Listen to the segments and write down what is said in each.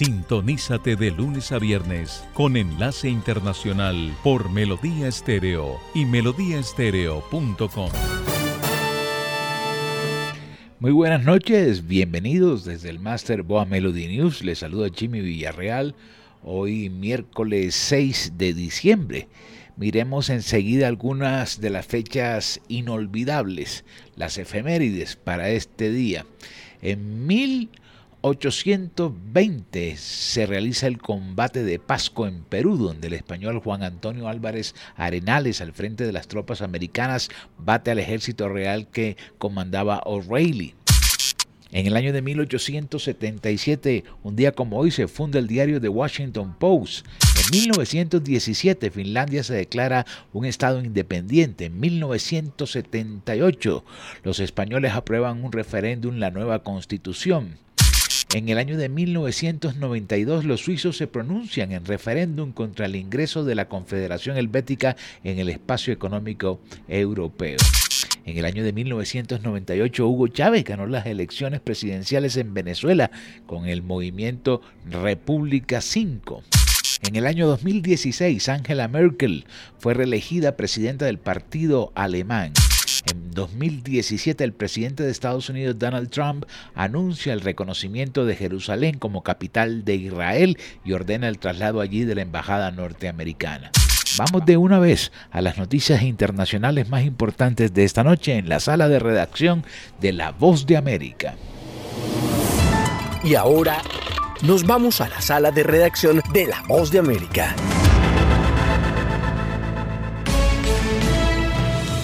Sintonízate de lunes a viernes con enlace internacional por Melodía Estéreo y melodíaestéreo.com. Muy buenas noches, bienvenidos desde el Master Boa Melody News. Les saluda Jimmy Villarreal, hoy miércoles 6 de diciembre. Miremos enseguida algunas de las fechas inolvidables, las efemérides para este día. En mil 820 se realiza el combate de Pasco en Perú, donde el español Juan Antonio Álvarez Arenales, al frente de las tropas americanas, bate al ejército real que comandaba O'Reilly. En el año de 1877, un día como hoy, se funda el diario The Washington Post. En 1917, Finlandia se declara un Estado independiente. En 1978, los españoles aprueban un referéndum, la nueva constitución. En el año de 1992 los suizos se pronuncian en referéndum contra el ingreso de la Confederación Helvética en el espacio económico europeo. En el año de 1998 Hugo Chávez ganó las elecciones presidenciales en Venezuela con el movimiento República 5. En el año 2016 Angela Merkel fue reelegida presidenta del partido alemán. En 2017, el presidente de Estados Unidos, Donald Trump, anuncia el reconocimiento de Jerusalén como capital de Israel y ordena el traslado allí de la embajada norteamericana. Vamos de una vez a las noticias internacionales más importantes de esta noche en la sala de redacción de La Voz de América. Y ahora nos vamos a la sala de redacción de La Voz de América.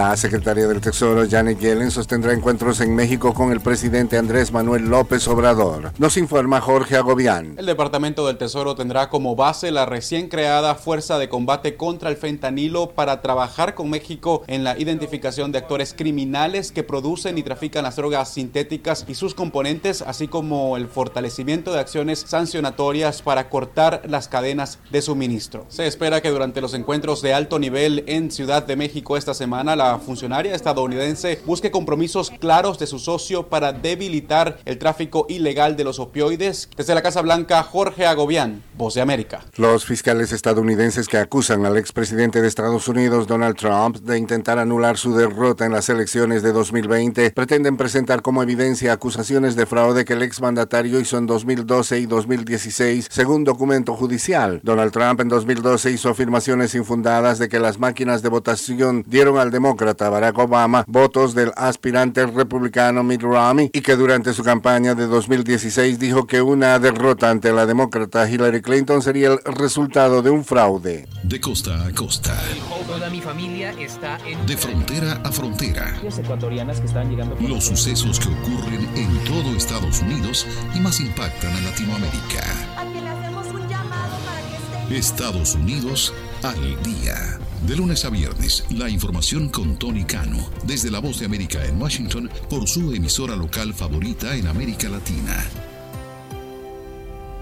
La secretaria del Tesoro, Janet Yellen, sostendrá encuentros en México con el presidente Andrés Manuel López Obrador. Nos informa Jorge Agobián. El Departamento del Tesoro tendrá como base la recién creada Fuerza de Combate contra el Fentanilo para trabajar con México en la identificación de actores criminales que producen y trafican las drogas sintéticas y sus componentes, así como el fortalecimiento de acciones sancionatorias para cortar las cadenas de suministro. Se espera que durante los encuentros de alto nivel en Ciudad de México esta semana, la funcionaria estadounidense busque compromisos claros de su socio para debilitar el tráfico ilegal de los opioides. Desde la Casa Blanca, Jorge Agobián, Voz de América. Los fiscales estadounidenses que acusan al expresidente de Estados Unidos, Donald Trump, de intentar anular su derrota en las elecciones de 2020, pretenden presentar como evidencia acusaciones de fraude que el exmandatario hizo en 2012 y 2016, según documento judicial. Donald Trump en 2012 hizo afirmaciones infundadas de que las máquinas de votación dieron al demócrata demócrata Barack Obama votos del aspirante republicano Mitt Romney y que durante su campaña de 2016 dijo que una derrota ante la demócrata Hillary Clinton sería el resultado de un fraude. De costa a costa. Toda mi familia está en... De frontera a frontera. ecuatorianas que están llegando... Los sucesos que ocurren en todo Estados Unidos y más impactan a Latinoamérica. Estados Unidos al día. De lunes a viernes, la información con Tony Cano, desde La Voz de América en Washington, por su emisora local favorita en América Latina.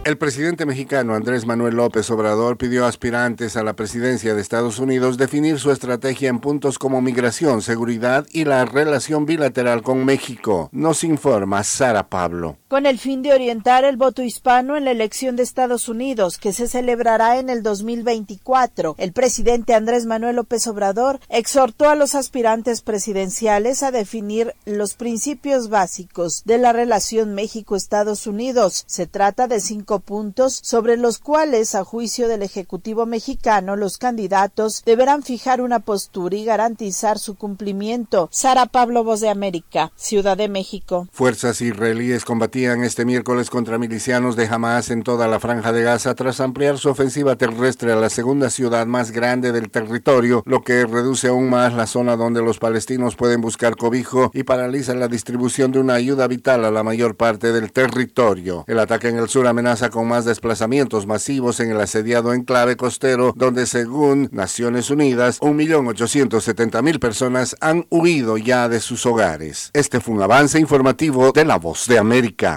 El presidente mexicano Andrés Manuel López Obrador pidió a aspirantes a la presidencia de Estados Unidos definir su estrategia en puntos como migración, seguridad y la relación bilateral con México. Nos informa Sara Pablo. Con el fin de orientar el voto hispano en la elección de Estados Unidos, que se celebrará en el 2024, el presidente Andrés Manuel López Obrador exhortó a los aspirantes presidenciales a definir los principios básicos de la relación México-Estados Unidos. Se trata de cinco puntos sobre los cuales, a juicio del Ejecutivo mexicano, los candidatos deberán fijar una postura y garantizar su cumplimiento. Sara Pablo, Voz de América, Ciudad de México. Fuerzas israelíes combatían este miércoles contra milicianos de Hamas en toda la franja de Gaza tras ampliar su ofensiva terrestre a la segunda ciudad más grande del territorio, lo que reduce aún más la zona donde los palestinos pueden buscar cobijo y paraliza la distribución de una ayuda vital a la mayor parte del territorio. El ataque en el sur amenaza con más desplazamientos masivos en el asediado enclave costero, donde según Naciones Unidas, 1.870.000 personas han huido ya de sus hogares. Este fue un avance informativo de La Voz de América.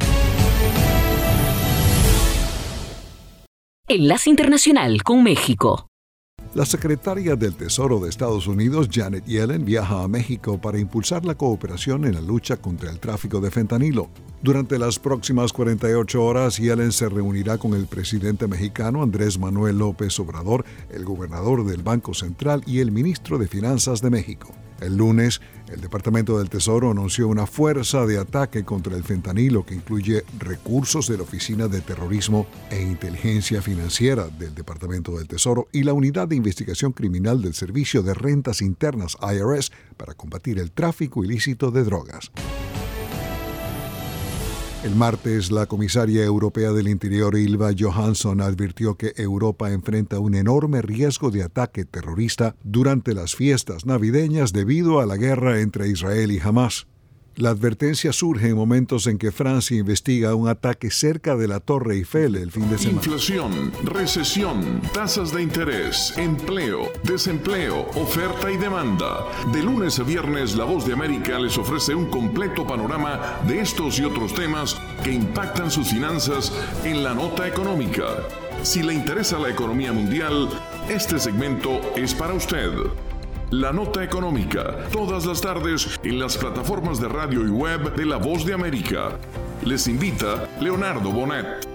Enlace Internacional con México. La secretaria del Tesoro de Estados Unidos, Janet Yellen, viaja a México para impulsar la cooperación en la lucha contra el tráfico de fentanilo. Durante las próximas 48 horas, Yellen se reunirá con el presidente mexicano Andrés Manuel López Obrador, el gobernador del Banco Central y el ministro de Finanzas de México. El lunes, el Departamento del Tesoro anunció una fuerza de ataque contra el fentanilo que incluye recursos de la Oficina de Terrorismo e Inteligencia Financiera del Departamento del Tesoro y la Unidad de Investigación Criminal del Servicio de Rentas Internas IRS para combatir el tráfico ilícito de drogas. El martes, la comisaria europea del Interior, Ilva Johansson, advirtió que Europa enfrenta un enorme riesgo de ataque terrorista durante las fiestas navideñas debido a la guerra entre Israel y Hamas. La advertencia surge en momentos en que Francia investiga un ataque cerca de la Torre Eiffel el fin de semana. Inflación, recesión, tasas de interés, empleo, desempleo, oferta y demanda. De lunes a viernes, La Voz de América les ofrece un completo panorama de estos y otros temas que impactan sus finanzas en la nota económica. Si le interesa la economía mundial, este segmento es para usted. La Nota Económica, todas las tardes en las plataformas de radio y web de La Voz de América. Les invita Leonardo Bonet.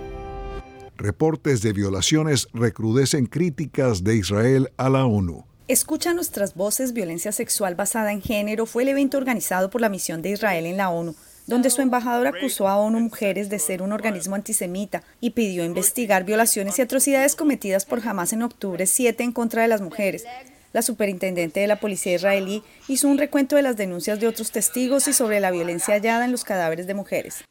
Reportes de violaciones recrudecen críticas de Israel a la ONU. Escucha nuestras voces. Violencia sexual basada en género fue el evento organizado por la misión de Israel en la ONU donde su embajador acusó a ONU Mujeres de ser un organismo antisemita y pidió investigar violaciones y atrocidades cometidas por Hamas en octubre 7 en contra de las mujeres. La superintendente de la policía israelí hizo un recuento de las denuncias de otros testigos y sobre la violencia hallada en los cadáveres de mujeres.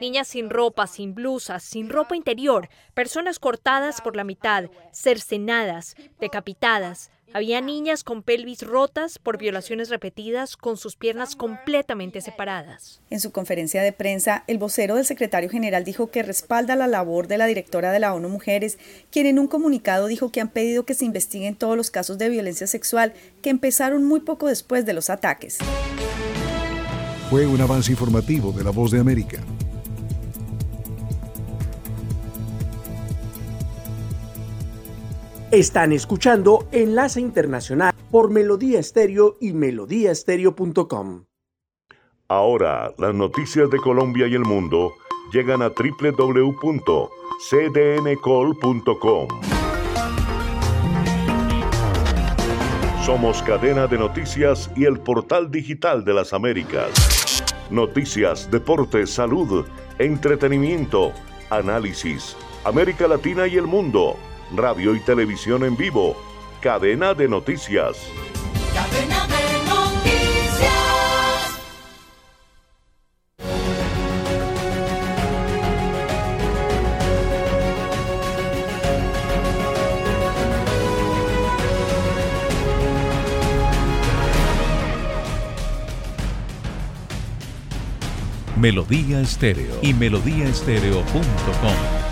Niñas sin ropa, sin blusas, sin ropa interior, personas cortadas por la mitad, cercenadas, decapitadas, había niñas con pelvis rotas por violaciones repetidas con sus piernas completamente separadas. En su conferencia de prensa, el vocero del secretario general dijo que respalda la labor de la directora de la ONU Mujeres, quien en un comunicado dijo que han pedido que se investiguen todos los casos de violencia sexual que empezaron muy poco después de los ataques. Fue un avance informativo de La Voz de América. Están escuchando Enlace Internacional por Melodía Estéreo y melodíaestéreo.com. Ahora, las noticias de Colombia y el mundo llegan a www.cdncol.com. Somos cadena de noticias y el portal digital de las Américas. Noticias, deportes, salud, entretenimiento, análisis, América Latina y el mundo radio y televisión en vivo. Cadena de noticias. Cadena de noticias. Melodía Estéreo y melodíaestéreo.com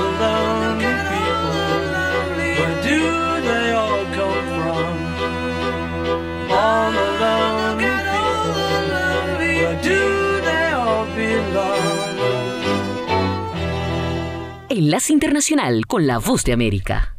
Enlace Internacional con la Voz de América.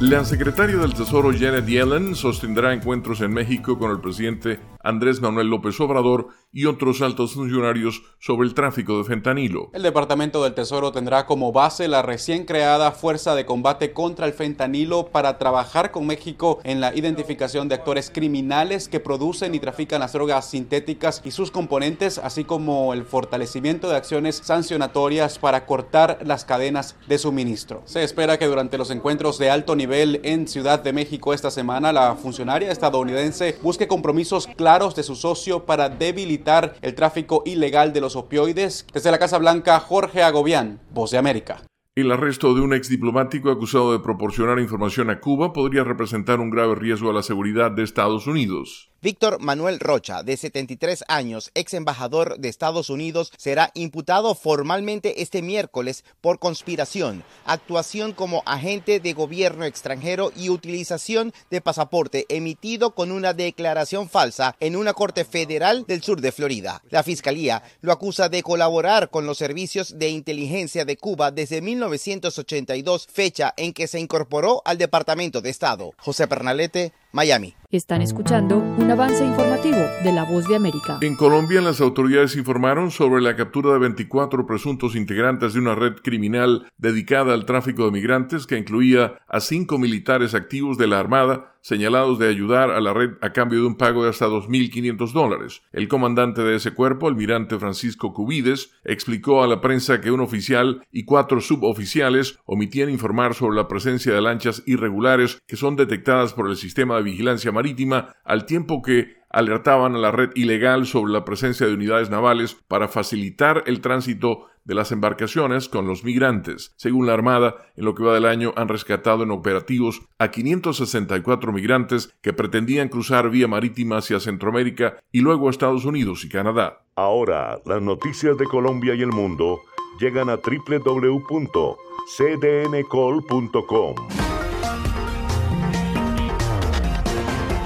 La secretaria del Tesoro Janet Yellen sostendrá encuentros en México con el presidente Andrés Manuel López Obrador y otros altos funcionarios sobre el tráfico de fentanilo. El Departamento del Tesoro tendrá como base la recién creada Fuerza de Combate contra el Fentanilo para trabajar con México en la identificación de actores criminales que producen y trafican las drogas sintéticas y sus componentes, así como el fortalecimiento de acciones sancionatorias para cortar las cadenas de suministro. Se espera que durante los encuentros de alto nivel en Ciudad de México esta semana, la funcionaria estadounidense busque compromisos claros de su socio para debilitar el tráfico ilegal de los opioides. Desde la Casa Blanca, Jorge Agobián, Voz de América. El arresto de un ex diplomático acusado de proporcionar información a Cuba podría representar un grave riesgo a la seguridad de Estados Unidos. Víctor Manuel Rocha, de 73 años, ex embajador de Estados Unidos, será imputado formalmente este miércoles por conspiración, actuación como agente de gobierno extranjero y utilización de pasaporte emitido con una declaración falsa en una corte federal del sur de Florida. La fiscalía lo acusa de colaborar con los servicios de inteligencia de Cuba desde 1982, fecha en que se incorporó al Departamento de Estado. José Pernalete, Miami. Están escuchando un avance informativo de La Voz de América. En Colombia, las autoridades informaron sobre la captura de 24 presuntos integrantes de una red criminal dedicada al tráfico de migrantes que incluía a cinco militares activos de la Armada señalados de ayudar a la red a cambio de un pago de hasta 2.500 dólares. El comandante de ese cuerpo, almirante Francisco Cubides, explicó a la prensa que un oficial y cuatro suboficiales omitían informar sobre la presencia de lanchas irregulares que son detectadas por el sistema vigilancia marítima al tiempo que alertaban a la red ilegal sobre la presencia de unidades navales para facilitar el tránsito de las embarcaciones con los migrantes. Según la Armada, en lo que va del año han rescatado en operativos a 564 migrantes que pretendían cruzar vía marítima hacia Centroamérica y luego a Estados Unidos y Canadá. Ahora, las noticias de Colombia y el mundo llegan a www.cdncol.com.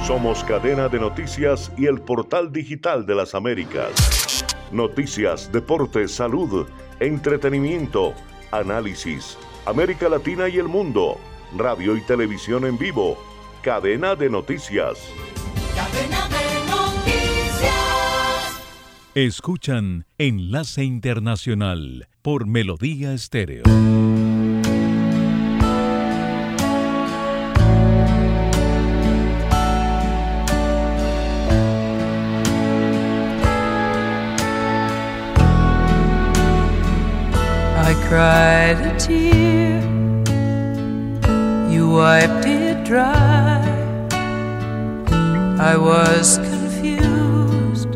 Somos cadena de noticias y el portal digital de las Américas. Noticias, deportes, salud, entretenimiento, análisis, América Latina y el mundo, radio y televisión en vivo, cadena de noticias. Cadena de noticias. Escuchan Enlace Internacional por Melodía Estéreo. Cried a tear, you wiped it dry. I was confused,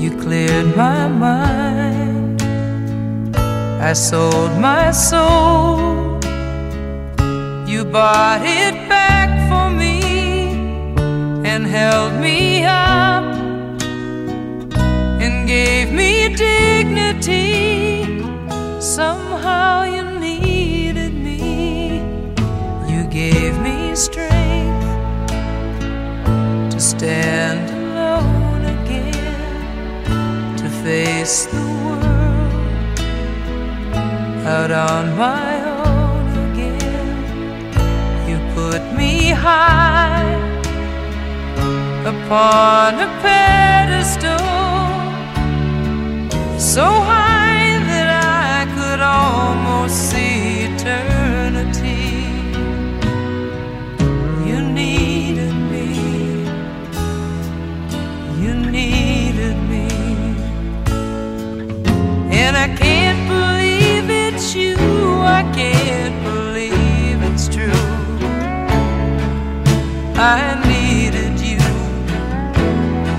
you cleared my mind. I sold my soul, you bought it back for me and held me up and gave me dignity. Somehow you needed me. You gave me strength to stand alone again, to face the world out on my own again. You put me high upon a pedestal, so high almost see eternity. You needed me, you needed me, and I can't believe it's you. I can't believe it's true. I needed you,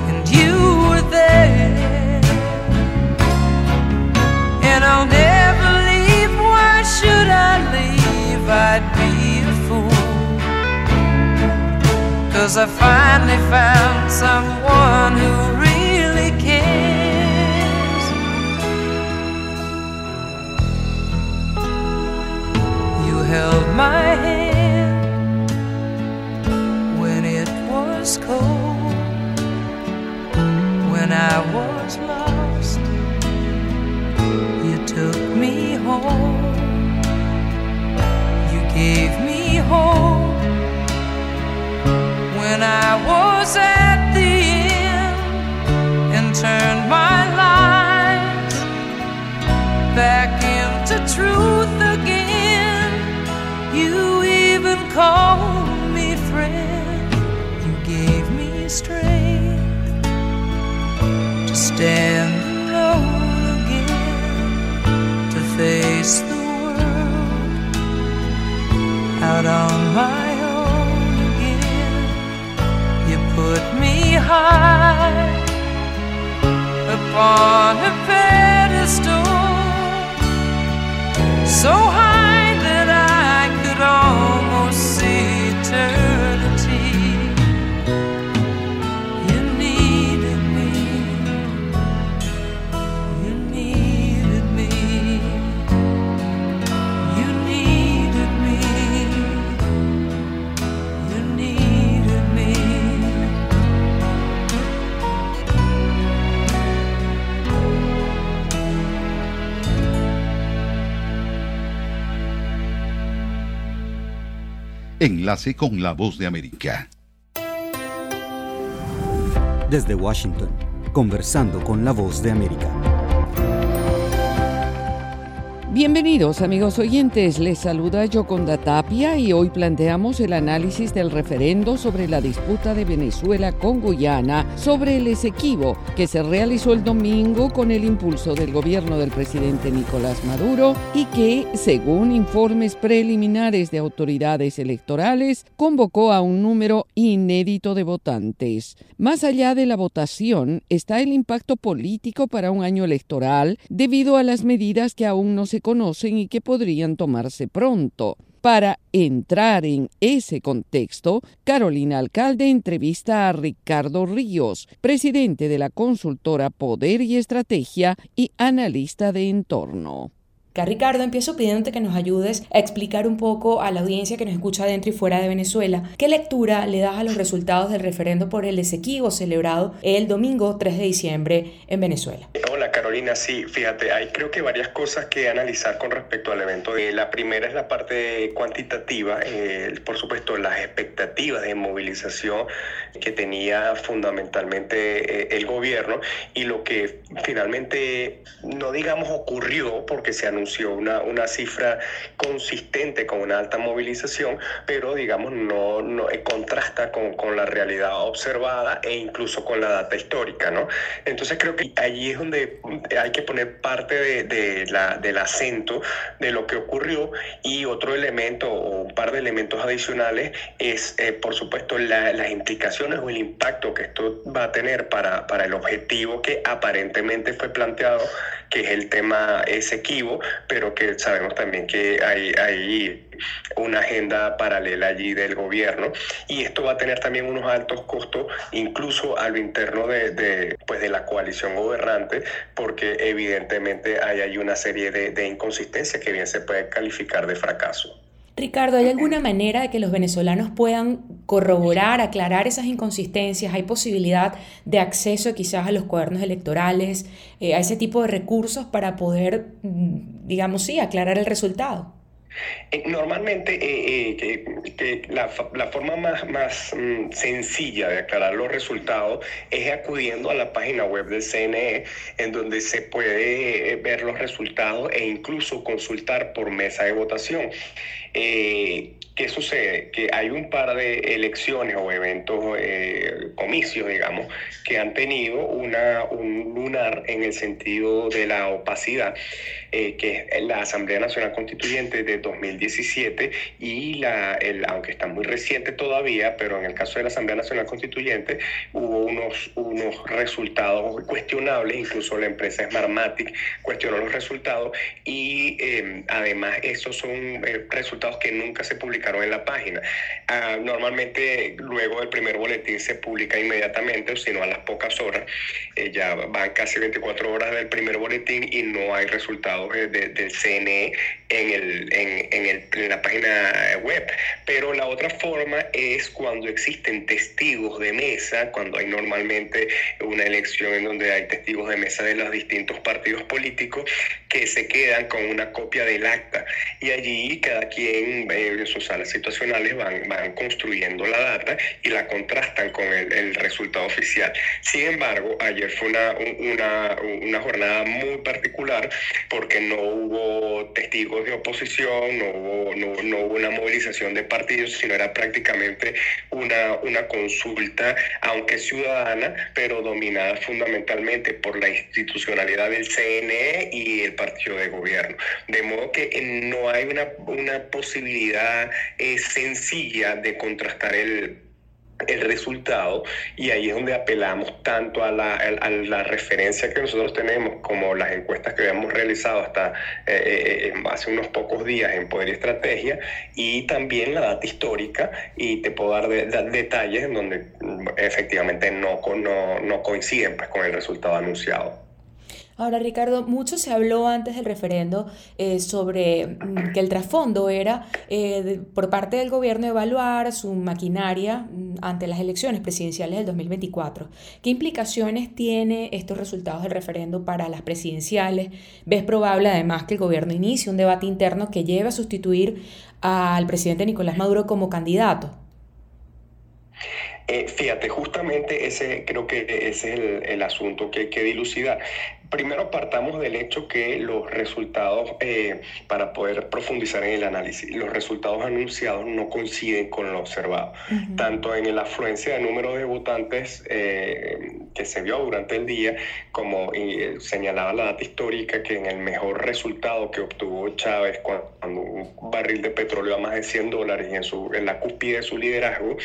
and you were there. And I'll never Cause I finally found someone who really cares. You held my hand when it was cold, when I was lost. You took me home, you gave me hope I was at the end and turned my life back into truth again. You even called me friend. You gave me strength to stand alone again, to face the world out on my upon a pedestal, so high Enlace con la voz de América. Desde Washington, conversando con la voz de América. Bienvenidos amigos oyentes, les saluda Yoconda Tapia y hoy planteamos el análisis del referendo sobre la disputa de Venezuela con Guyana sobre el Esequibo que se realizó el domingo con el impulso del gobierno del presidente Nicolás Maduro y que, según informes preliminares de autoridades electorales, convocó a un número inédito de votantes. Más allá de la votación está el impacto político para un año electoral debido a las medidas que aún no se conocen y que podrían tomarse pronto. Para entrar en ese contexto, Carolina Alcalde entrevista a Ricardo Ríos, presidente de la consultora Poder y Estrategia y analista de entorno. Ricardo, empiezo pidiéndote que nos ayudes a explicar un poco a la audiencia que nos escucha dentro y fuera de Venezuela qué lectura le das a los resultados del referendo por el Esequibo celebrado el domingo 3 de diciembre en Venezuela. Carolina, sí, fíjate, hay creo que varias cosas que analizar con respecto al evento. Eh, la primera es la parte cuantitativa, eh, por supuesto las expectativas de movilización que tenía fundamentalmente eh, el gobierno y lo que finalmente, no digamos ocurrió porque se anunció una, una cifra consistente con una alta movilización, pero digamos no, no eh, contrasta con, con la realidad observada e incluso con la data histórica, ¿no? Entonces creo que allí es donde hay que poner parte de, de la, del acento de lo que ocurrió y otro elemento o un par de elementos adicionales es, eh, por supuesto, la, las implicaciones o el impacto que esto va a tener para, para el objetivo que aparentemente fue planteado, que es el tema Esequibo, pero que sabemos también que hay, hay una agenda paralela allí del gobierno y esto va a tener también unos altos costos incluso a lo interno de, de, pues de la coalición gobernante porque evidentemente hay, hay una serie de, de inconsistencias que bien se puede calificar de fracaso. Ricardo, ¿hay alguna manera de que los venezolanos puedan corroborar, aclarar esas inconsistencias? ¿Hay posibilidad de acceso quizás a los cuadernos electorales, eh, a ese tipo de recursos para poder, mm, digamos, sí, aclarar el resultado? Eh, normalmente eh, la, forma más, más mm, sencilla de aclarar los resultados es acudiendo a la página web del CNE, en donde se puede ver los resultados e incluso consultar por mesa de votación. Eh, ¿Qué sucede? Que hay un par de elecciones o eventos, eh, comicios, digamos, que han tenido una, un lunar en el sentido de la opacidad, eh, que es la Asamblea Nacional Constituyente de 2017 y la, el, aunque está muy reciente todavía, pero en el caso de la Asamblea Nacional Constituyente hubo unos, unos resultados cuestionables, incluso la empresa Smartmatic cuestionó los resultados y además esos son resultados que nunca se publicaron en la página. Ah, normalmente luego del primer boletín se publica inmediatamente, o si no a las pocas horas. Eh, ya van casi 24 horas del primer boletín y no hay resultados eh, del CNE en, el, en, el, en la página web. Pero la otra forma es cuando existen testigos de mesa, cuando hay normalmente una elección en donde hay testigos de mesa de los distintos partidos políticos que se quedan con una copia del acta y allí cada quien en sus salas situacionales van, van construyendo la data y la contrastan con el, resultado oficial. Sin embargo, ayer fue una, una, una, jornada muy particular porque no hubo testigos de oposición, no hubo, no hubo una movilización de partidos, sino era prácticamente una, una consulta, aunque ciudadana, pero dominada fundamentalmente por la institucionalidad del CNE y el partido de gobierno. De modo que no hay una, una posibilidad eh, sencilla de contrastar el, el resultado y ahí es donde apelamos tanto a la, a la, referencia que nosotros tenemos como las encuestas que habíamos realizado hasta eh, eh, hace unos pocos días en Poder y Estrategia y también la data histórica y te puedo dar, detalles en donde mm, efectivamente no, no, no coinciden pues, con el resultado anunciado. Ahora, Ricardo, mucho se habló antes del referendo eh, sobre mm, que el trasfondo era eh, por parte del gobierno evaluar su maquinaria mm, ante las elecciones presidenciales del 2024. ¿Qué implicaciones tiene estos resultados del referendo para las presidenciales? ¿Ves probable además que el gobierno inicie un debate interno que lleve a sustituir al presidente Nicolás Maduro como candidato? Eh, fíjate, justamente ese creo que ese es el, el, asunto que hay que dilucidar. Primero partamos del hecho que los resultados, eh, para poder profundizar en el análisis, los resultados anunciados no coinciden con lo observado, tanto en la afluencia de número de votantes eh, que se vio durante el día, como eh, señalaba la data histórica, que en el mejor resultado que obtuvo Chávez cuando, un barril de petróleo a más de 100 dólares y en, su, en la cúspide de su liderazgo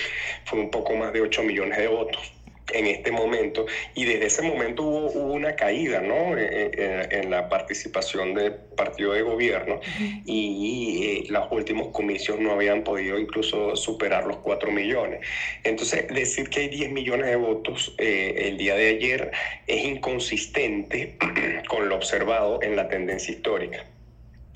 fue un poco más de 8 millones de votos en este momento y desde ese momento hubo, una caída ¿no? Eh, eh, en, la participación del partido de gobierno y, eh, los últimos comicios no habían podido incluso superar los 4 millones. Entonces, decir que hay 10 millones de votos el día de ayer es inconsistente con lo observado en la tendencia histórica.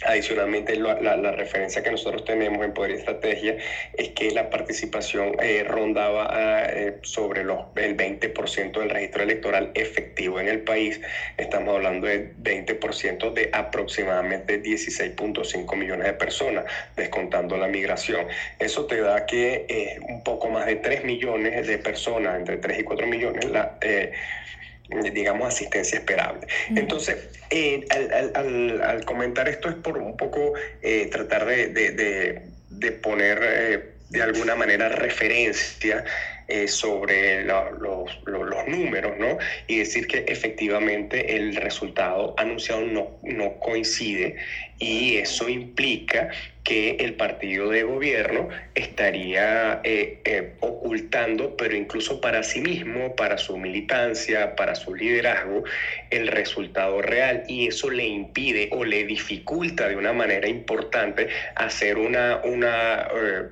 Adicionalmente, la, referencia que nosotros tenemos en Poder y Estrategia es que la participación eh, rondaba ah, eh, sobre los, el 20% del registro electoral efectivo en el país. Estamos hablando de 20% de aproximadamente 16.5 millones de personas, descontando la migración. Eso te da que eh, un poco más de 3 millones de personas, entre 3 y 4 millones, la digamos, asistencia esperable. Entonces, eh, al, comentar esto es por un poco eh, tratar de, poner eh, de alguna manera referencia sobre los, números, ¿no? Y decir que efectivamente el resultado anunciado no, no coincide y eso implica que el partido de gobierno estaría eh, eh, ocultando, pero incluso para sí mismo, para su militancia, para su liderazgo, el resultado real. Y eso le impide o le dificulta de una manera importante hacer una, una eh,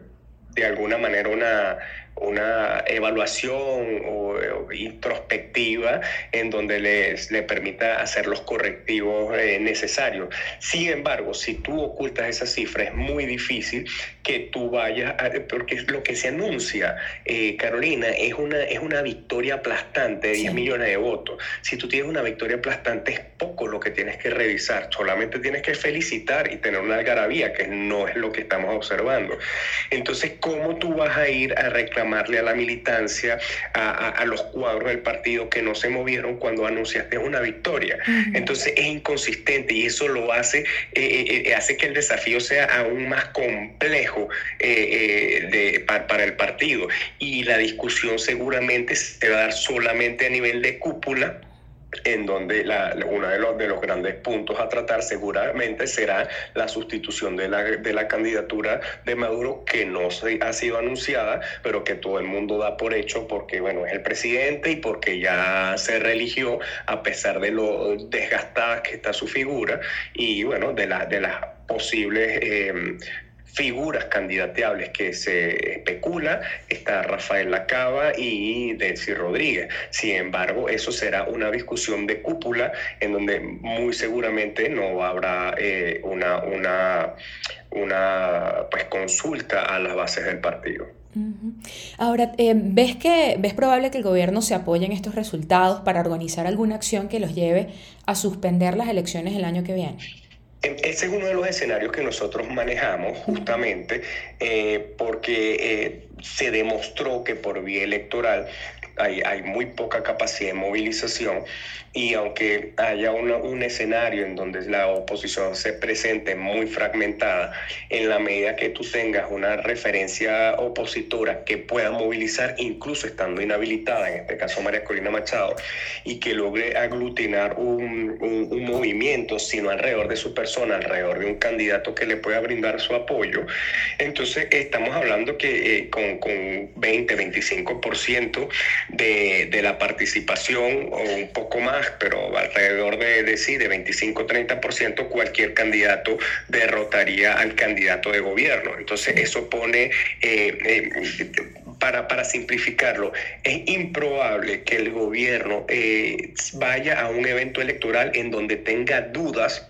de alguna manera, una una evaluación o, introspectiva en donde les, le permita hacer los correctivos eh, necesarios. Sin embargo, si tú ocultas esa cifra, es muy difícil que tú vayas, a, porque lo que se anuncia, eh, Carolina, es una, es una victoria aplastante de 10 millones de votos. Si tú tienes una victoria aplastante, es poco lo que tienes que revisar, solamente tienes que felicitar y tener una algarabía, que no es lo que estamos observando. Entonces, ¿cómo tú vas a ir a reclamarle a la militancia, a, a, los cuadros del partido que no se movieron cuando anunciaste una victoria? Entonces, es inconsistente y eso lo hace, eh, eh, eh, hace que el desafío sea aún más complejo de, para, para el partido. Y la discusión seguramente se va a dar solamente a nivel de cúpula en donde la, uno de los, de los grandes puntos a tratar seguramente será la sustitución de la, de la candidatura de Maduro, que no se, ha sido anunciada, pero que todo el mundo da por hecho porque, bueno, es el presidente y porque ya se religió, a pesar de lo desgastada que está su figura y, bueno, de, la, de las posibles... Eh, figuras candidateables que se especula, está Rafael Lacaba y Delcy Rodríguez. Sin embargo, eso será una discusión de cúpula en donde muy seguramente no habrá eh, una, una, una pues, consulta a las bases del partido. Ahora, eh, ¿ves que ves probable que el gobierno se apoye en estos resultados para organizar alguna acción que los lleve a suspender las elecciones el año que viene? Ese es uno de los escenarios que nosotros manejamos justamente eh, porque eh, se demostró que por vía electoral hay, muy poca capacidad de movilización y aunque haya un escenario en donde la oposición se presente muy fragmentada, en la medida que tú tengas una referencia opositora que pueda movilizar, incluso estando inhabilitada, en este caso María Corina Machado, y que logre aglutinar un, un, movimiento, sino alrededor de su persona, alrededor de un candidato que le pueda brindar su apoyo, entonces estamos hablando que eh, con, con 20, 25% de, de la participación o un poco más, pero alrededor de, de sí, de 25-30%, cualquier candidato derrotaría al candidato de gobierno. Entonces eso pone, eh, eh, para, para, simplificarlo, es improbable que el gobierno eh, vaya a un evento electoral en donde tenga dudas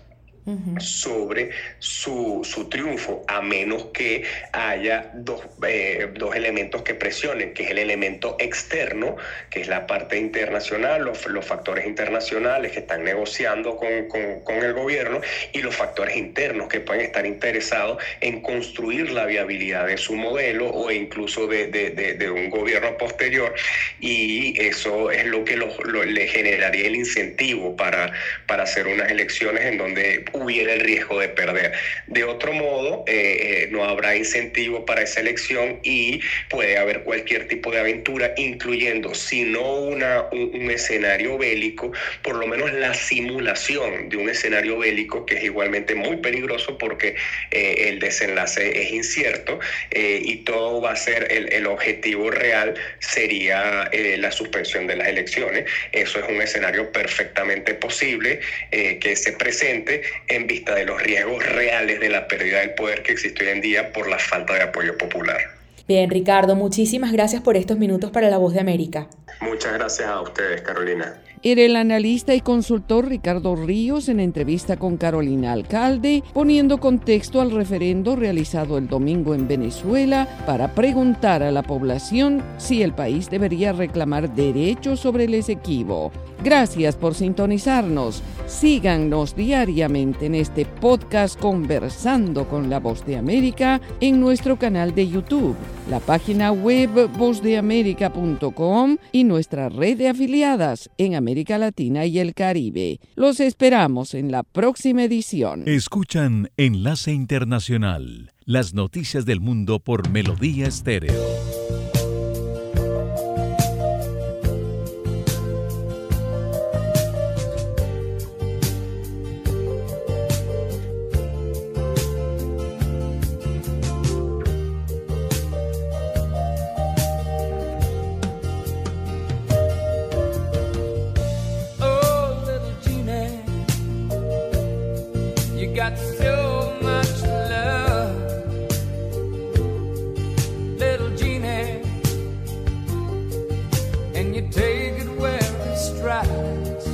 sobre su, su, triunfo, a menos que haya dos, eh, dos, elementos que presionen, que es el elemento externo, que es la parte internacional, los, los factores internacionales que están negociando con, con, con, el gobierno y los factores internos que pueden estar interesados en construir la viabilidad de su modelo o incluso de, de, un gobierno posterior. Y eso es lo que lo, le generaría el incentivo para, para hacer unas elecciones en donde hubiera el riesgo de perder. De otro modo, eh, eh, no habrá incentivo para esa elección y puede haber cualquier tipo de aventura, incluyendo, si no una, un, escenario bélico, por lo menos la simulación de un escenario bélico, que es igualmente muy peligroso porque eh, el desenlace es incierto y todo va a ser el, el objetivo real sería la suspensión de las elecciones. Eso es un escenario perfectamente posible que se presente en vista de los riesgos reales de la pérdida del poder que existe hoy en día por la falta de apoyo popular. Bien, Ricardo, muchísimas gracias por estos minutos para La Voz de América. Muchas gracias a ustedes, Carolina. Era el analista y consultor Ricardo Ríos en entrevista con Carolina Alcalde, poniendo contexto al referendo realizado el domingo en Venezuela para preguntar a la población si el país debería reclamar derechos sobre el Esequibo. Gracias por sintonizarnos. Síganos diariamente en este podcast Conversando con la Voz de América en nuestro canal de YouTube, la página web vozdeamerica.com y nuestra red de afiliadas en América Latina y el Caribe. Los esperamos en la próxima edición. Escuchan Enlace Internacional, las noticias del mundo por Melodía Estéreo. silence.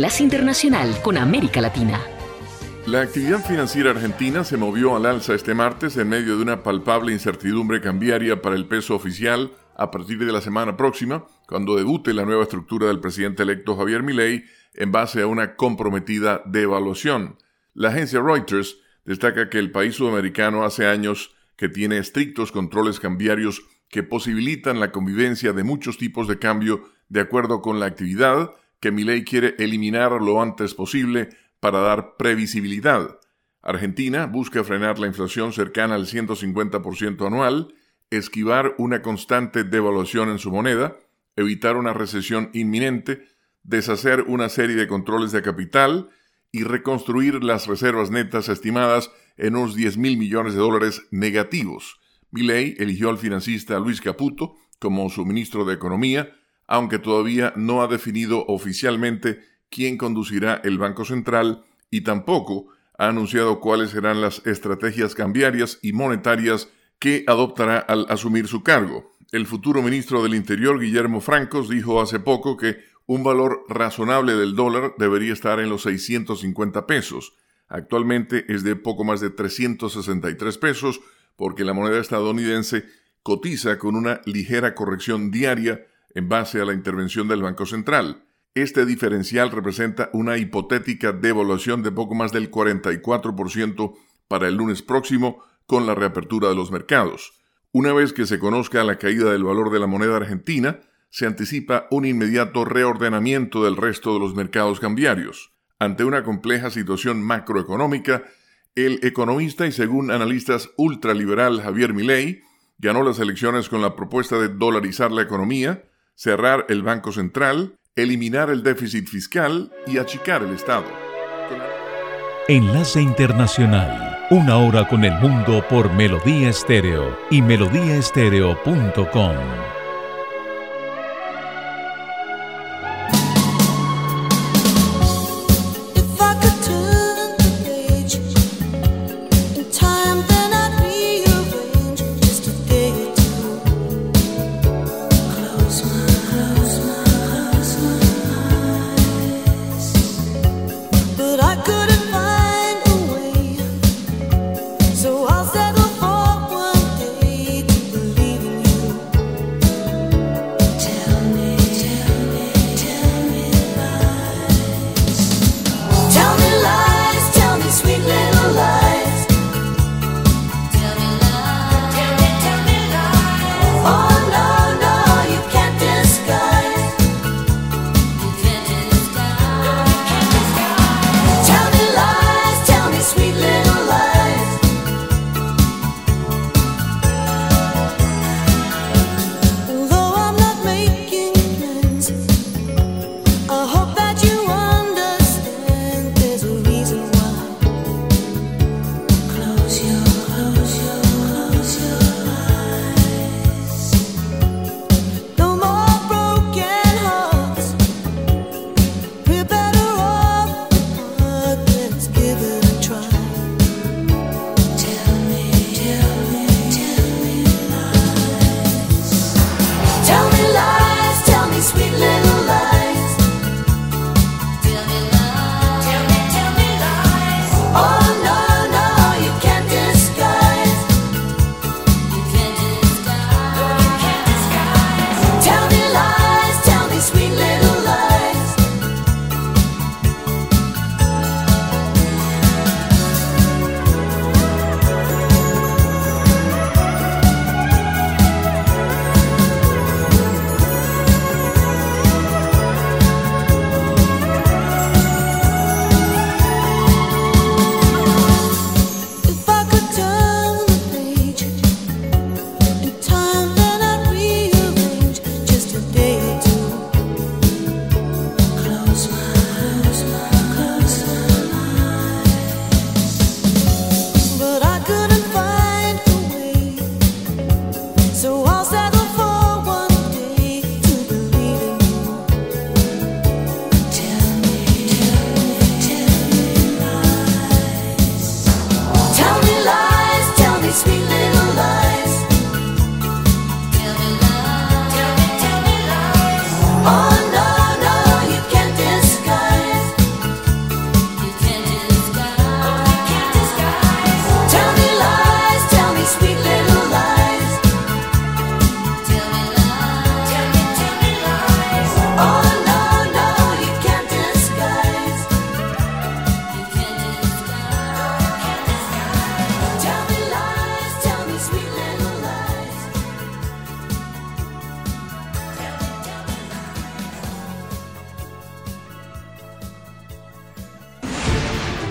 Enlace Internacional con América Latina. La actividad financiera argentina se movió al alza este martes en medio de una palpable incertidumbre cambiaria para el peso oficial a partir de la semana próxima, cuando debute la nueva estructura del presidente electo Javier Milei en base a una comprometida devaluación. La agencia Reuters destaca que el país sudamericano hace años que tiene estrictos controles cambiarios que posibilitan la convivencia de muchos tipos de cambio de acuerdo con la actividad que Milei quiere eliminar lo antes posible para dar previsibilidad. Argentina busca frenar la inflación cercana al 150% anual, esquivar una constante devaluación en su moneda, evitar una recesión inminente, deshacer una serie de controles de capital y reconstruir las reservas netas estimadas en unos 10 mil millones de dólares negativos. Milley eligió al financista Luis Caputo como su ministro de Economía aunque todavía no ha definido oficialmente quién conducirá el Banco Central y tampoco ha anunciado cuáles serán las estrategias cambiarias y monetarias que adoptará al asumir su cargo. El futuro ministro del Interior, Guillermo Francos, dijo hace poco que un valor razonable del dólar debería estar en los 650 pesos. Actualmente es de poco más de 363 pesos porque la moneda estadounidense cotiza con una ligera corrección diaria en base a la intervención del Banco Central. Este diferencial representa una hipotética devaluación de poco más del 44% para el lunes próximo con la reapertura de los mercados. Una vez que se conozca la caída del valor de la moneda argentina, se anticipa un inmediato reordenamiento del resto de los mercados cambiarios. Ante una compleja situación macroeconómica, el economista y según analistas ultraliberal Javier Milei ganó las elecciones con la propuesta de dolarizar la economía, cerrar el Banco Central, eliminar el déficit fiscal y achicar el Estado. Enlace Internacional. Una hora con el mundo por Melodía Estéreo y melodíaestéreo.com.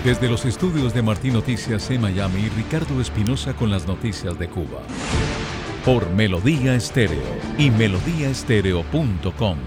Desde los estudios de Martín Noticias en Miami, Ricardo Espinosa con las noticias de Cuba. Por Melodía Estéreo y melodíaestéreo.com.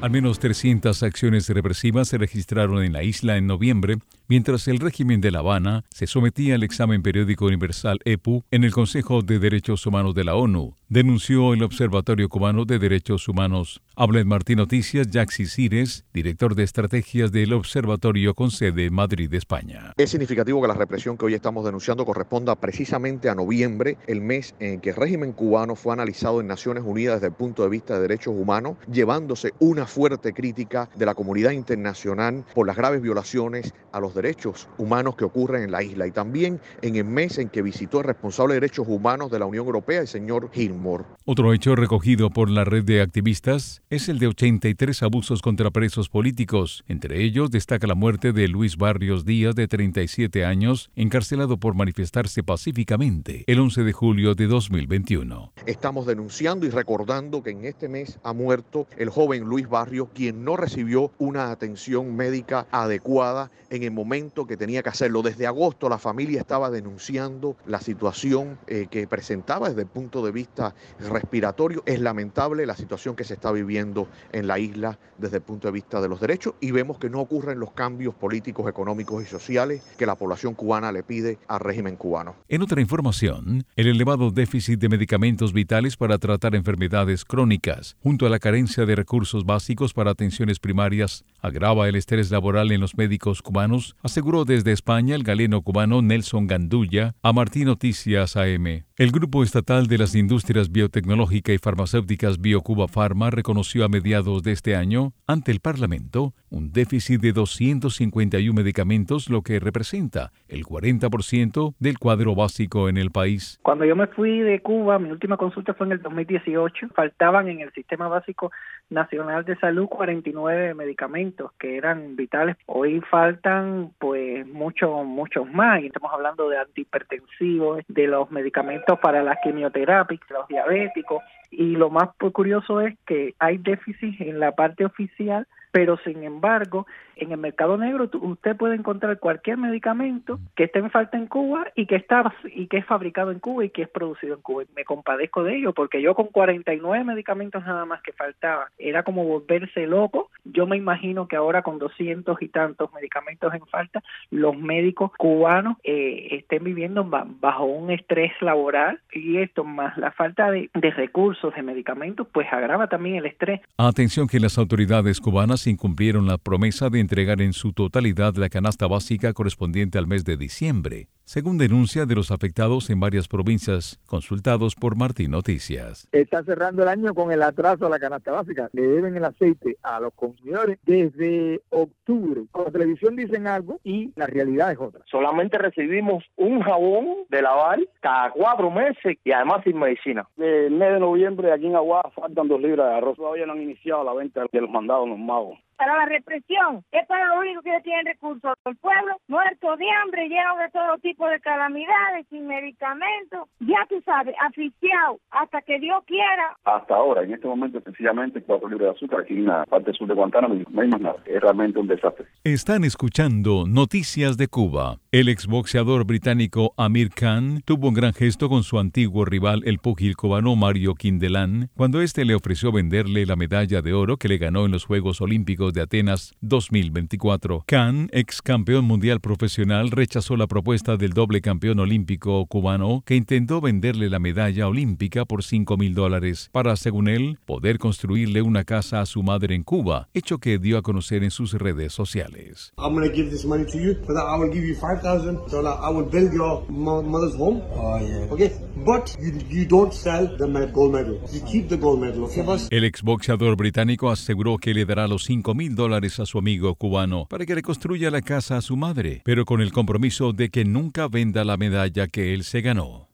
Al menos 300 acciones represivas se registraron en la isla en noviembre, mientras el régimen de La Habana se sometía al examen periódico universal EPU en el Consejo de Derechos Humanos de la ONU, denunció el Observatorio Cubano de Derechos Humanos. Habla en Martín Noticias Jaxi Cires, director de estrategias del observatorio con sede en Madrid, España. Es significativo que la represión que hoy estamos denunciando corresponda precisamente a noviembre, el mes en que el régimen cubano fue analizado en Naciones Unidas desde el punto de vista de derechos humanos, llevándose una fuerte crítica de la comunidad internacional por las graves violaciones a los derechos humanos que ocurren en la isla y también en el mes en que visitó el responsable de derechos humanos de la Unión Europea, el señor Gilmore. Otro hecho recogido por la red de activistas es el de 83 abusos contra presos políticos. Entre ellos destaca la muerte de Luis Barrios Díaz, de 37 años, encarcelado por manifestarse pacíficamente el 11 de julio de 2021. Estamos denunciando y recordando que en este mes ha muerto el joven Luis Barrios, quien no recibió una atención médica adecuada en el momento que tenía que hacerlo. Desde agosto la familia estaba denunciando la situación eh, que presentaba desde el punto de vista respiratorio. Es lamentable la situación que se está viviendo en la isla desde el punto de vista de los derechos y vemos que no ocurren los cambios políticos, económicos y sociales que la población cubana le pide al régimen cubano. En otra información, el elevado déficit de medicamentos vitales para tratar enfermedades crónicas, junto a la carencia de recursos básicos para atenciones primarias, agrava el estrés laboral en los médicos cubanos, aseguró desde España el galeno cubano Nelson Gandulla a Martín Noticias AM. El Grupo Estatal de las Industrias Biotecnológica y Farmacéuticas BioCuba Pharma reconoció a mediados de este año, ante el Parlamento, un déficit de 251 medicamentos, lo que representa el 40% del cuadro básico en el país. Cuando yo me fui de Cuba, mi última consulta fue en el 2018, faltaban en el Sistema Básico Nacional de Salud 49 medicamentos que eran vitales. Hoy faltan pues muchos, muchos más. Y estamos hablando de antihipertensivos, de los medicamentos para la quimioterapia, los diabéticos. Y lo más curioso es que hay déficit en la parte oficial pero sin embargo, en el mercado negro usted puede encontrar cualquier medicamento que esté en falta en Cuba y que está y que es fabricado en Cuba y que es producido en Cuba. Y me compadezco de ello porque yo con 49 medicamentos nada más que faltaban, era como volverse loco. Yo me imagino que ahora con 200 y tantos medicamentos en falta, los médicos cubanos eh, estén viviendo ba- bajo un estrés laboral y esto más la falta de, de recursos, de medicamentos, pues agrava también el estrés. Atención que las autoridades cubanas incumplieron la promesa de entregar en su totalidad la canasta básica correspondiente al mes de diciembre, según denuncia de los afectados en varias provincias consultados por Martín Noticias. está cerrando el año con el atraso a la canasta básica. Le deben el aceite a los consumidores desde octubre. Por la televisión dicen algo y la realidad es otra. Solamente recibimos un jabón de lavar cada cuatro meses y además sin medicina. El mes de noviembre aquí en Aguada faltan dos libras de arroz. Todavía no han iniciado la venta de los mandados a los magos. Bill. Para la represión. Es para lo único que tienen recursos. El pueblo muerto de hambre, lleno de todo tipo de calamidades, sin medicamentos. Ya tú sabes, asfixiado hasta que Dios quiera. Hasta ahora, en este momento, sencillamente cuatro libras de azúcar aquí en la parte sur de Guantánamo no hay más nada. Es realmente un desastre. Están escuchando Noticias de Cuba. El exboxeador británico Amir Khan tuvo un gran gesto con su antiguo rival, el pugil cubano Mario Quindelán, cuando éste le ofreció venderle la medalla de oro que le ganó en los Juegos Olímpicos de Atenas 2024. Khan, ex campeón mundial profesional, rechazó la propuesta del doble campeón olímpico cubano que intentó venderle la medalla olímpica por 5 mil dólares para, según él, poder construirle una casa a su madre en Cuba, hecho que dio a conocer en sus redes sociales. I'm going to give this money to you. For that, I will give you 5,000 so that I will build your mo- mother's home. Yeah. Okay? But you, you don't sell the med- gold medal. You keep the gold medal, okay, boss? El exboxeador británico aseguró que le dará los 5 mil dólares a su amigo cubano para que le construya la casa a su madre, pero con el compromiso de que nunca venda la medalla que él se ganó.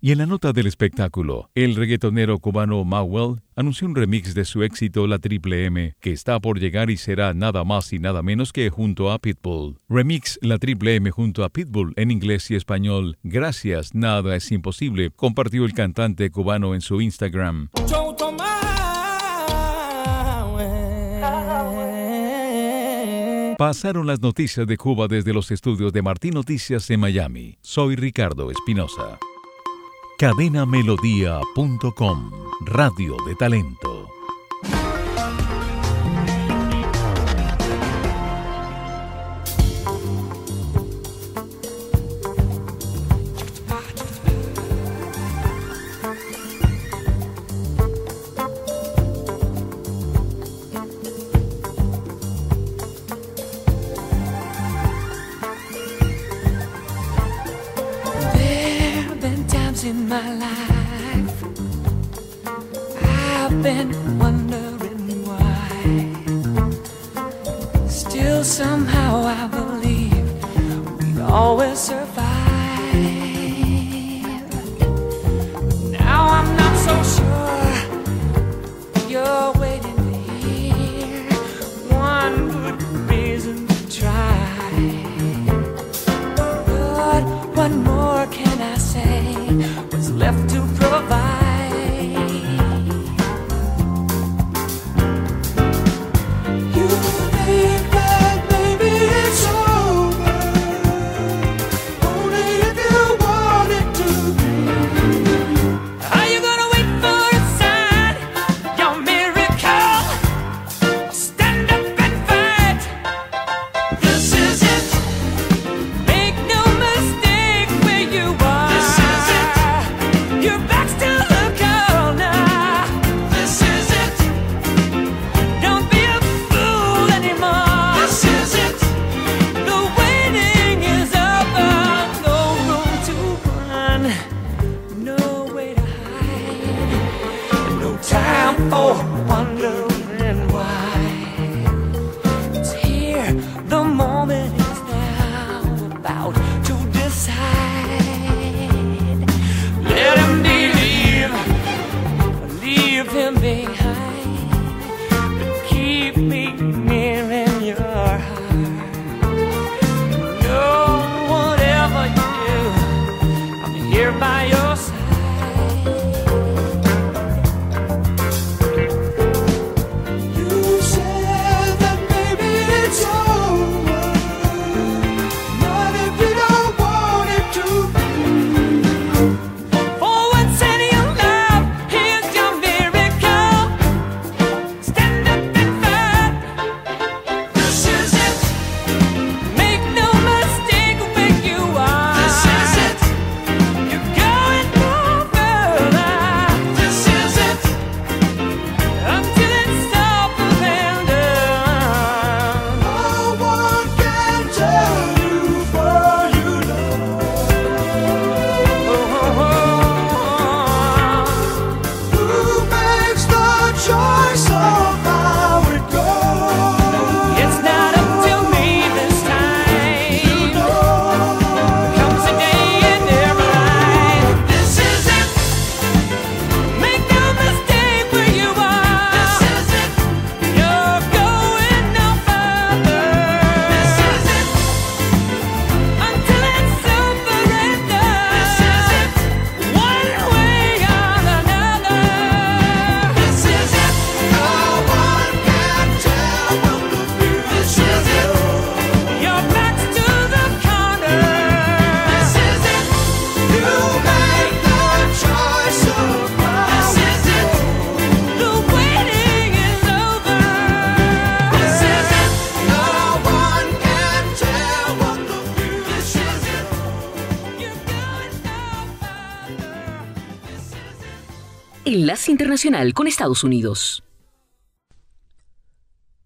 Y en la nota del espectáculo, el reggaetonero cubano Mawel anunció un remix de su éxito La Triple M, que está por llegar y será nada más y nada menos que junto a Pitbull. Remix La Triple M junto a Pitbull en inglés y español. Gracias, nada es imposible, compartió el cantante cubano en su Instagram. Mucho tomar. Pasaron las noticias de Cuba desde los estudios de Martín Noticias en Miami. Soy Ricardo Espinosa. Cadenamelodía.com Radio de Talento. Internacional con Estados Unidos.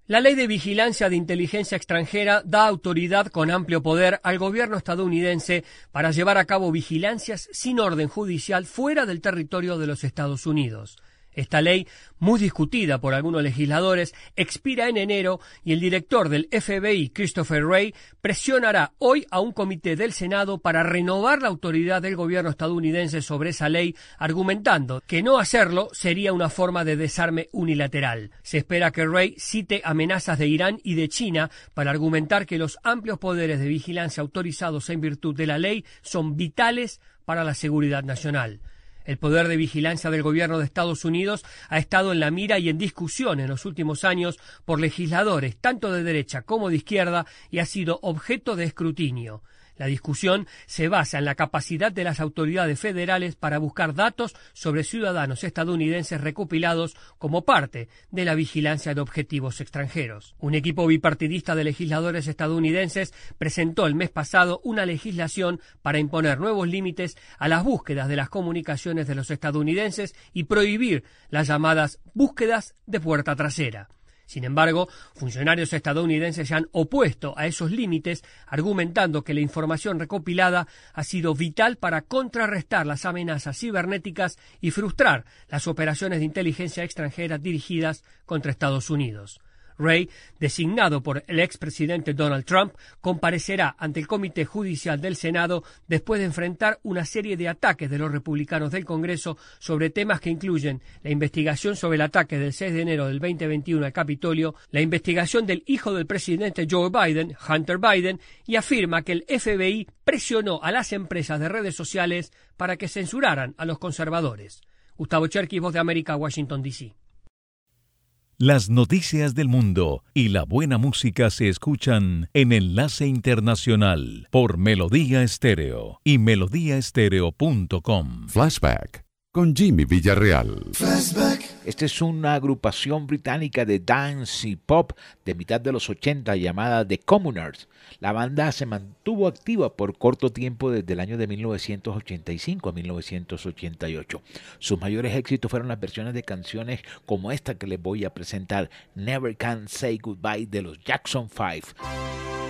La ley de vigilancia de inteligencia extranjera da autoridad con amplio poder al gobierno estadounidense para llevar a cabo vigilancias sin orden judicial fuera del territorio de los Estados Unidos. Esta ley, muy discutida por algunos legisladores, expira en enero y el director del FBI, Christopher Wray, presionará hoy a un comité del Senado para renovar la autoridad del gobierno estadounidense sobre esa ley, argumentando que no hacerlo sería una forma de desarme unilateral. Se espera que Wray cite amenazas de Irán y de China para argumentar que los amplios poderes de vigilancia autorizados en virtud de la ley son vitales para la seguridad nacional. El poder de vigilancia del gobierno de Estados Unidos ha estado en la mira y en discusión en los últimos años por legisladores tanto de derecha como de izquierda y ha sido objeto de escrutinio. La discusión se basa en la capacidad de las autoridades federales para buscar datos sobre ciudadanos estadounidenses recopilados como parte de la vigilancia de objetivos extranjeros. Un equipo bipartidista de legisladores estadounidenses presentó el mes pasado una legislación para imponer nuevos límites a las búsquedas de las comunicaciones de los estadounidenses y prohibir las llamadas búsquedas de puerta trasera. Sin embargo, funcionarios estadounidenses se han opuesto a esos límites, argumentando que la información recopilada ha sido vital para contrarrestar las amenazas cibernéticas y frustrar las operaciones de inteligencia extranjera dirigidas contra Estados Unidos. Ray, designado por el expresidente Donald Trump, comparecerá ante el Comité Judicial del Senado después de enfrentar una serie de ataques de los republicanos del Congreso sobre temas que incluyen la investigación sobre el ataque del 6 de enero del 2021 al Capitolio, la investigación del hijo del presidente Joe Biden, Hunter Biden, y afirma que el FBI presionó a las empresas de redes sociales para que censuraran a los conservadores. Gustavo Cherky, Voz de América, Washington, D.C. Las noticias del mundo y la buena música se escuchan en Enlace Internacional por Melodía Estéreo y melodíaestéreo.com. Flashback con Jimmy Villarreal. Esta es una agrupación británica de dance y pop de mitad de los 80 llamada The Commoners. La banda se mantuvo activa por corto tiempo desde el año de 1985 a 1988. Sus mayores éxitos fueron las versiones de canciones como esta que les voy a presentar, Never Can Say Goodbye de los Jackson 5.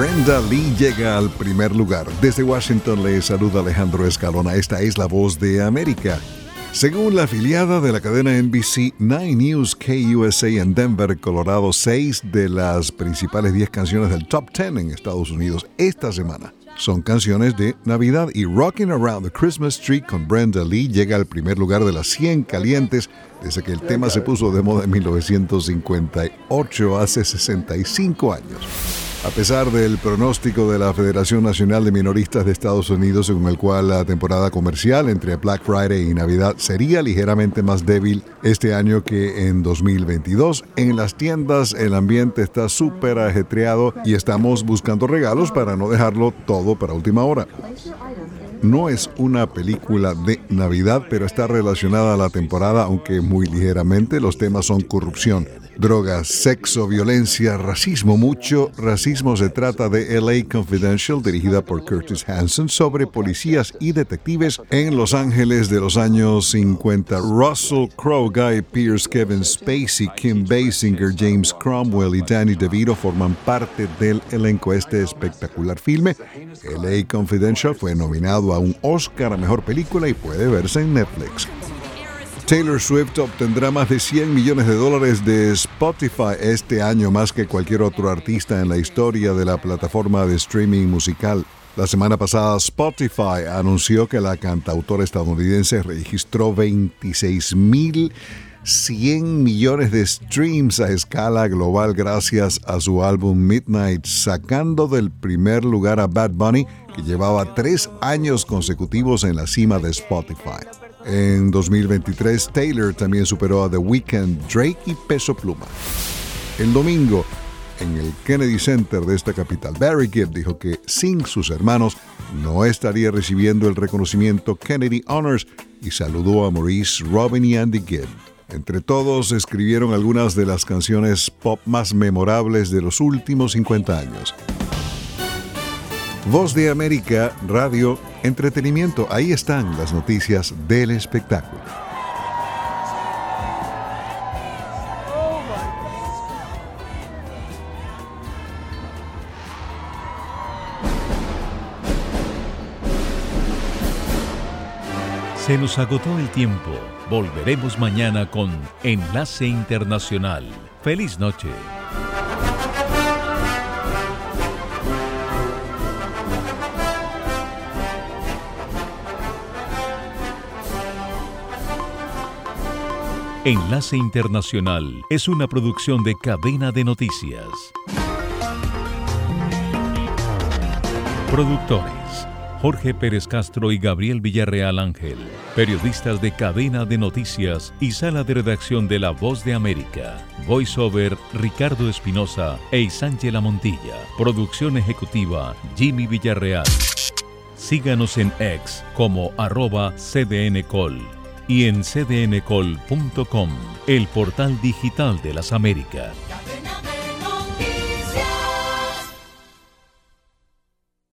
Brenda Lee llega al primer lugar. Desde Washington le saluda Alejandro Escalona. Esta es la voz de América. Según la afiliada de la cadena NBC, Nine News KUSA en Denver, Colorado, seis de las principales 10 canciones del top 10 en Estados Unidos esta semana son canciones de Navidad y Rocking Around the Christmas Tree con Brenda Lee llega al primer lugar de las 100 calientes desde que el tema se puso de moda en 1958, hace 65 años. A pesar del pronóstico de la Federación Nacional de Minoristas de Estados Unidos, según el cual la temporada comercial entre Black Friday y Navidad sería ligeramente más débil este año que en 2022, en las tiendas el ambiente está súper ajetreado y estamos buscando regalos para no dejarlo todo para última hora. No es una película de Navidad, pero está relacionada a la temporada, aunque muy ligeramente. Los temas son corrupción, drogas, sexo, violencia, racismo. Mucho racismo se trata de LA Confidential, dirigida por Curtis Hanson, sobre policías y detectives en Los Ángeles de los años 50. Russell Crowe, Guy Pearce, Kevin Spacey, Kim Basinger, James Cromwell y Danny DeVito forman parte del elenco. Este espectacular filme, LA Confidential, fue nominado a un Oscar a Mejor Película y puede verse en Netflix. Taylor Swift obtendrá más de 100 millones de dólares de Spotify este año, más que cualquier otro artista en la historia de la plataforma de streaming musical. La semana pasada Spotify anunció que la cantautora estadounidense registró 26.100 millones de streams a escala global gracias a su álbum Midnight, sacando del primer lugar a Bad Bunny, que llevaba tres años consecutivos en la cima de Spotify. En 2023, Taylor también superó a The Weeknd, Drake y Peso Pluma. El domingo, en el Kennedy Center de esta capital, Barry Gibb dijo que sin sus hermanos no estaría recibiendo el reconocimiento Kennedy Honors y saludó a Maurice, Robin y Andy Gibb. Entre todos escribieron algunas de las canciones pop más memorables de los últimos 50 años. Voz de América, radio, entretenimiento, ahí están las noticias del espectáculo. Se nos agotó el tiempo. Volveremos mañana con Enlace Internacional. Feliz noche. Enlace Internacional es una producción de cadena de noticias. Productores. Jorge Pérez Castro y Gabriel Villarreal Ángel, periodistas de cadena de noticias y sala de redacción de La Voz de América, voiceover Ricardo Espinosa e Isángela Montilla, producción ejecutiva Jimmy Villarreal. Síganos en X como arroba cdncol y en cdncol.com, el portal digital de las Américas.